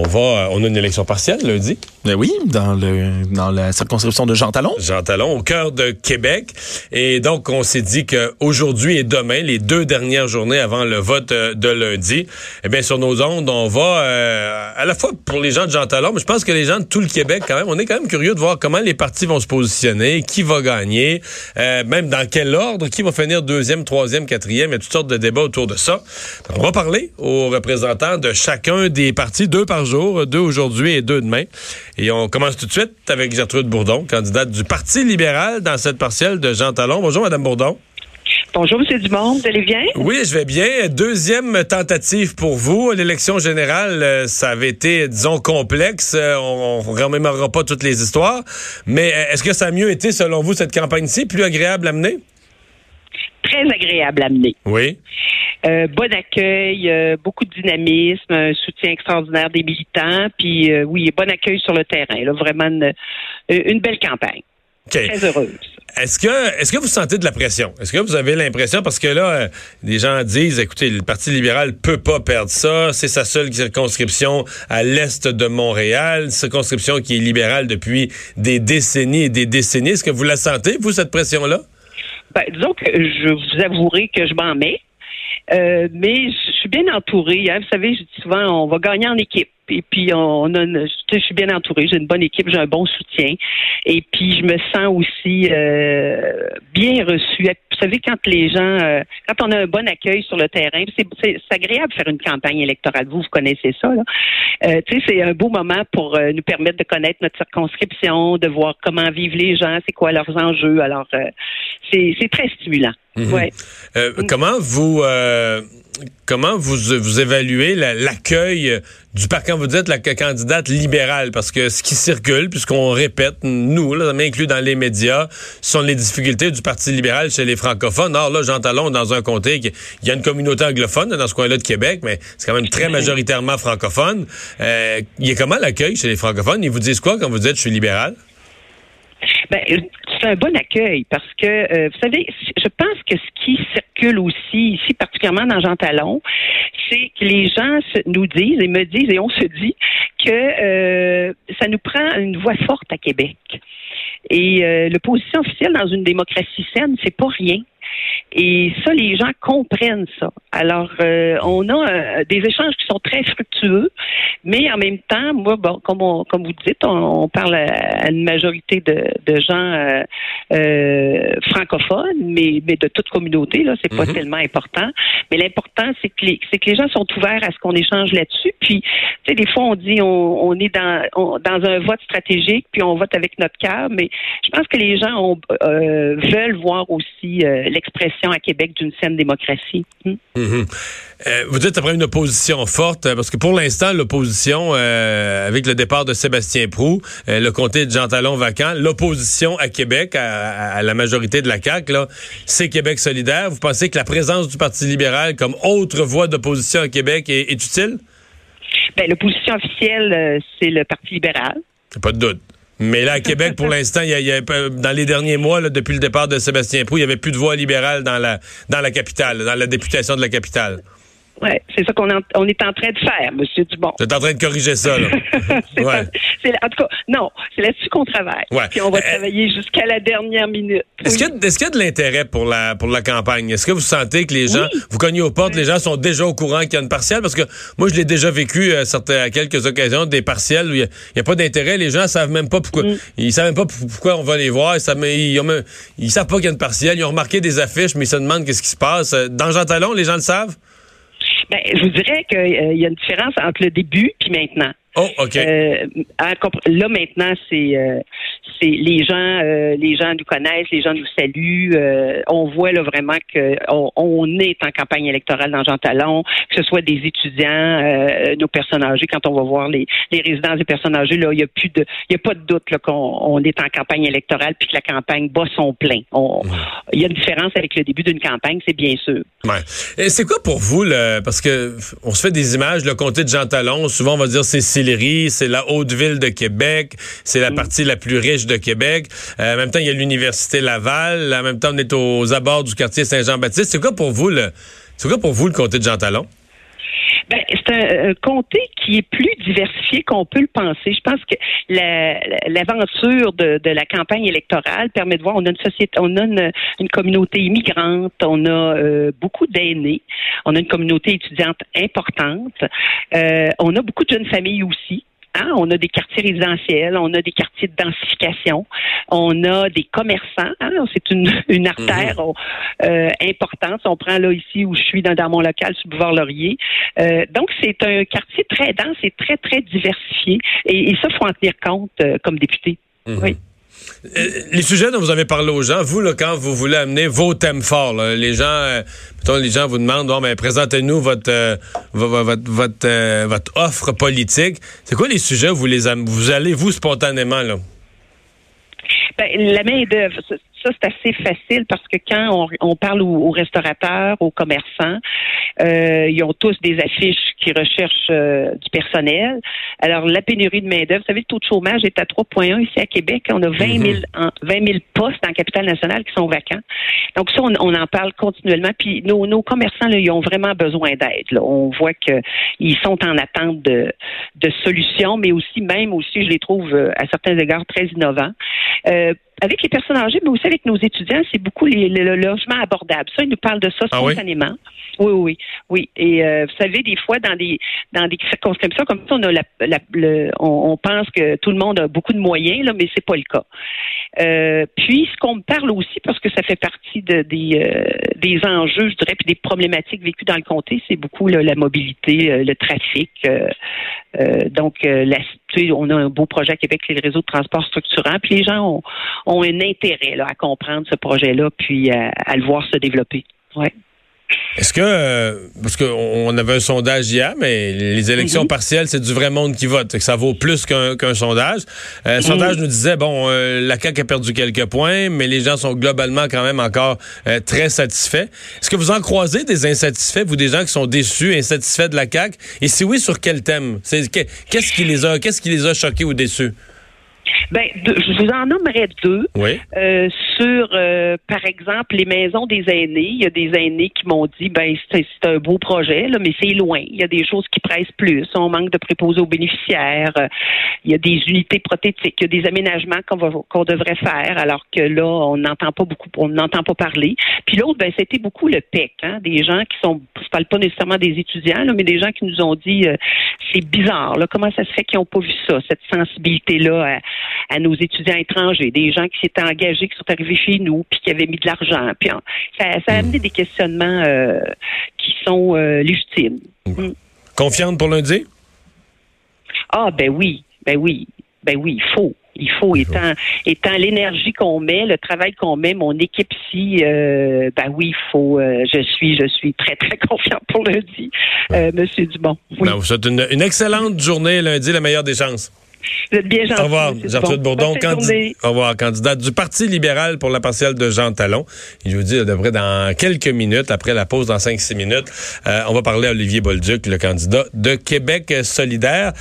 on va, on a une élection partielle lundi. Ben oui, dans le dans la circonscription de Jean Talon. Jean Talon, au cœur de Québec. Et donc, on s'est dit qu'aujourd'hui et demain, les deux dernières journées avant le vote euh, de lundi, eh bien, sur nos ondes, on va euh, à la fois pour les gens de Jean Talon, mais je pense que les gens de tout le Québec, quand même, on est quand même curieux de voir comment les partis vont se positionner, qui va gagner, euh, même dans quel ordre, qui va finir deuxième, troisième, quatrième. Il y a toutes sortes de débats autour de ça. on va parler aux représentants de chacun des partis, deux par jour, deux aujourd'hui et deux demain. Et on commence tout de suite avec Gertrude Bourdon, candidate du Parti libéral dans cette partielle de Jean Talon. Bonjour, Madame Bourdon. Bonjour, M. Dumont. Vous allez bien? Oui, je vais bien. Deuxième tentative pour vous. L'élection générale, euh, ça avait été, disons, complexe. Euh, on ne remémorera pas toutes les histoires. Mais euh, est-ce que ça a mieux été, selon vous, cette campagne-ci, plus agréable à mener? Très agréable à mener. Oui. Euh, bon accueil, euh, beaucoup de dynamisme, un soutien extraordinaire des militants, puis euh, oui, bon accueil sur le terrain. Là, vraiment une, belle campagne. Très heureuse. Est-ce que est-ce que vous sentez de la pression? Est-ce que vous avez l'impression, parce que là, des gens disent, écoutez, le Parti libéral peut pas perdre ça, c'est sa seule circonscription à l'est de Montréal, circonscription qui est libérale depuis des décennies et des décennies. Est-ce que vous la sentez, vous, cette pression-là? Ben, disons que je vous avouerai que je m'en mets. Euh, mais je suis bien entourée. Hein. Vous savez, je dis souvent, on va gagner en équipe. Et puis, on a je suis bien entourée. J'ai une bonne équipe, j'ai un bon soutien. Et puis, je me sens aussi euh, bien reçue. Vous savez, quand les gens, euh, quand on a un bon accueil sur le terrain, c'est agréable de faire une campagne électorale. Vous, vous connaissez ça. Là. Euh, c'est un beau moment pour euh, nous permettre de connaître notre circonscription, de voir comment vivent les gens, c'est quoi leurs enjeux. Alors, c'est très stimulant. Mhm. Ouais. Comment vous comment vous, vous évaluez l'accueil du parc? Quand vous dites la candidate libérale? Parce que ce qui circule, puisqu'on répète, nous, là, inclus dans les médias, sont les difficultés du Parti libéral chez les francophones. Or, là, Jean Talon, dans un comté, il y a une communauté anglophone dans ce coin-là de Québec, mais c'est quand même très majoritairement francophone. Euh, il y a comment l'accueil chez les francophones? Ils vous disent quoi quand vous dites je suis libéral? Ben, c'est un bon accueil parce que, euh, vous savez, je pense que ce qui circule aussi ici, particulièrement dans Jean Talon, c'est que les gens nous disent et me disent et on se dit que euh, ça nous prend une voix forte à Québec. Et euh, l'opposition officielle dans une démocratie saine, c'est pas rien. Et ça, les gens comprennent ça. Alors, euh, on a euh, des échanges qui sont très fructueux, mais en même temps, moi, bon, comme, comme vous dites, on, parle à, une majorité de, de gens euh, francophones, mais, mais de toute communauté, là, c'est pas mhm. tellement important. Mais l'important, c'est que les, c'est que les gens sont ouverts à ce qu'on échange là-dessus. Puis, tu sais, des fois, on dit on, on est dans dans un vote stratégique, puis on vote avec notre cœur, mais je pense que les gens ont, veulent voir aussi l'expression à Québec d'une saine démocratie. Hmm? Mhm. Euh, vous dites après une opposition forte, euh, parce que pour l'instant, l'opposition, euh, avec le départ de Sébastien Prou, le comté de Jean Talon vacant, l'opposition à Québec, à, la majorité de la CAQ, c'est Québec solidaire. Vous pensez que la présence du Parti libéral comme autre voie d'opposition à Québec est, utile? Ben, l'opposition officielle, c'est le Parti libéral. Pas de doute. Mais là, à Québec, pour l'instant, il y, a, dans les derniers mois, depuis le départ de Sébastien Proux, il n'y avait plus de voix libérale dans la, dans la capitale, dans la députation de la capitale. Oui, c'est ça qu'on on est en train de faire, M. Dubon. Vous êtes en train de corriger ça, là. ouais. En tout cas, non, c'est là-dessus qu'on travaille. Ouais. Puis on va euh, travailler jusqu'à la dernière minute. Est-ce qu'il y, a de l'intérêt pour la, pour la campagne? Est-ce que vous sentez que les gens, vous cognez aux portes, les gens sont déjà au courant qu'il y a une partielle? Parce que moi, je l'ai déjà vécu à, euh, à quelques occasions, des partielles où il n'y a, pas d'intérêt. Les gens savent même pas pourquoi. Mm. Ils savent même pas pourquoi on va les voir. Ils savent, ils, ils savent pas qu'il y a une partielle. Ils ont remarqué des affiches, mais ils se demandent qu'est-ce qui se passe. Dans Jean Talon, les gens le savent? Ben, je vous dirais qu'il euh, y a une différence entre le début puis maintenant. Oh, OK. Euh, là, maintenant, c'est euh, c'est les gens euh, les gens nous connaissent, les gens nous saluent. on voit là vraiment que on, est en campagne électorale dans Jean Talon, que ce soit des étudiants, nos personnes âgées, quand on va voir les, les résidences des personnes âgées, là, il n'y a plus de il y a pas de doute qu'on on est en campagne électorale puis que la campagne bat son plein. Il y a une différence avec le début d'une campagne, c'est bien sûr. Ouais. C'est quoi pour vous, le, parce que on se fait des images, le comté de Jean Talon, souvent on va dire c'est c'est la haute ville de Québec, c'est la mm. partie la plus riche de Québec. Euh, en même temps, il y a l'université Laval. En même temps, on est aux abords du quartier Saint-Jean-Baptiste. C'est quoi pour vous le, c'est quoi pour vous le comté de Jean Talon? Ben, c'est un, comté qui est plus diversifié qu'on peut le penser. Je pense que l'aventure de, la campagne électorale permet de voir, on a une société, on a une, communauté immigrante, on a euh, beaucoup d'aînés, on a une communauté étudiante importante, euh, on a beaucoup de jeunes familles aussi. Hein? On a des quartiers résidentiels, on a des quartiers de densification, on a des commerçants. Hein? C'est une, une artère mhm. euh, importante. On prend là ici où je suis dans, mon local sur Boulevard Laurier. Euh, donc c'est un quartier très dense et très très diversifié. Et, ça faut en tenir compte euh, comme député. Mhm. Oui. Euh, les sujets dont vous avez parlé aux gens, vous, quand vous voulez amener vos thèmes forts, les gens, euh, les gens vous demandent, bon, mais présentez-nous votre, euh, votre, votre, votre, offre politique. C'est quoi les sujets où vous les vous allez vous spontanément là? Ben, la main d'œuvre, ça, c'est assez facile parce que quand on, parle aux, restaurateurs, aux commerçants, euh, ils ont tous des affiches qui recherchent euh, du personnel. Alors, la pénurie de main-d'œuvre, vous savez, le taux de chômage est à 3,1 ici à Québec. On a 20 000, 20 000 postes la capitale nationale qui sont vacants. Donc, ça, on, en parle continuellement. Puis, nos, nos commerçants, là, ils ont vraiment besoin d'aide. On voit qu'ils sont en attente de, de solutions, mais aussi, même aussi, je les trouve euh, à certains égards très innovants. Euh, avec les personnes âgées, mais aussi avec nos étudiants, c'est beaucoup les, le logement abordable. Ça, ils nous parlent de ça ah spontanément. Oui, oui, oui. Et euh, vous savez, des fois, dans des dans des circonscriptions comme ça, on a la, le, on, pense que tout le monde a beaucoup de moyens, là, mais c'est pas le cas. Euh, puis, ce qu'on me parle aussi, parce que ça fait partie de, des euh, des enjeux, je dirais, puis des problématiques vécues dans le comté, c'est beaucoup la mobilité, le trafic. donc, la, on a un beau projet à Québec, c'est le réseau de transport structurant, puis les gens ont, ont un intérêt là, à comprendre ce projet-là, puis à, à le voir se développer. Ouais. Est-ce que, euh, parce qu'on avait un sondage hier, mais les élections mhm. partielles, c'est du vrai monde qui vote, que ça vaut plus qu'un sondage. Euh, le mhm. sondage nous disait, bon, euh, la CAQ a perdu quelques points, mais les gens sont globalement quand même encore très satisfaits. Est-ce que vous en croisez des insatisfaits, vous, des gens qui sont déçus, insatisfaits de la CAQ? Et si oui, sur quel thème? Qu'est-ce qui les a, qu'est-ce qui les a choqués ou déçus? Ben, je vous en nommerai deux. Euh, sur, euh, par exemple, les maisons des aînés. Il y a des aînés qui m'ont dit, ben, c'est un beau projet, là, mais c'est loin. Il y a des choses qui pressent plus. On manque de préposés aux bénéficiaires. Il y a des unités prothétiques. Il y a des aménagements qu'on qu'on devrait faire, alors que là, on n'entend pas beaucoup, on n'entend pas parler. Puis l'autre, ben, c'était beaucoup le PEC, hein, des gens qui sont, je parle pas nécessairement des étudiants, là, mais des gens qui nous ont dit, euh, c'est bizarre, là, comment ça se fait qu'ils n'ont pas vu ça, cette sensibilité-là à, à nos étudiants étrangers, des gens qui s'étaient engagés, qui sont arrivés chez nous, puis qui avaient mis de l'argent. Puis ça, a amené des questionnements euh, qui sont euh, légitimes. Mm. Confiante pour lundi? Ah ben oui, ben oui, ben oui, il faut. Il faut, étant, étant l'énergie qu'on met, le travail qu'on met, mon équipe ici, euh, ben oui, il faut. je suis, je suis très très confiante pour lundi, Monsieur Dumont. Ben, vous souhaite une, une excellente journée lundi, la meilleure des chances. Vous êtes bien gentil. Au revoir, Gertrude Bourdon, au revoir, candidate du Parti libéral pour la partielle de Jean Talon. je vous dis, à peu dans quelques minutes, après la pause, dans 5-6 minutes, euh, on va parler à Olivier Bolduc, le candidat de Québec solidaire.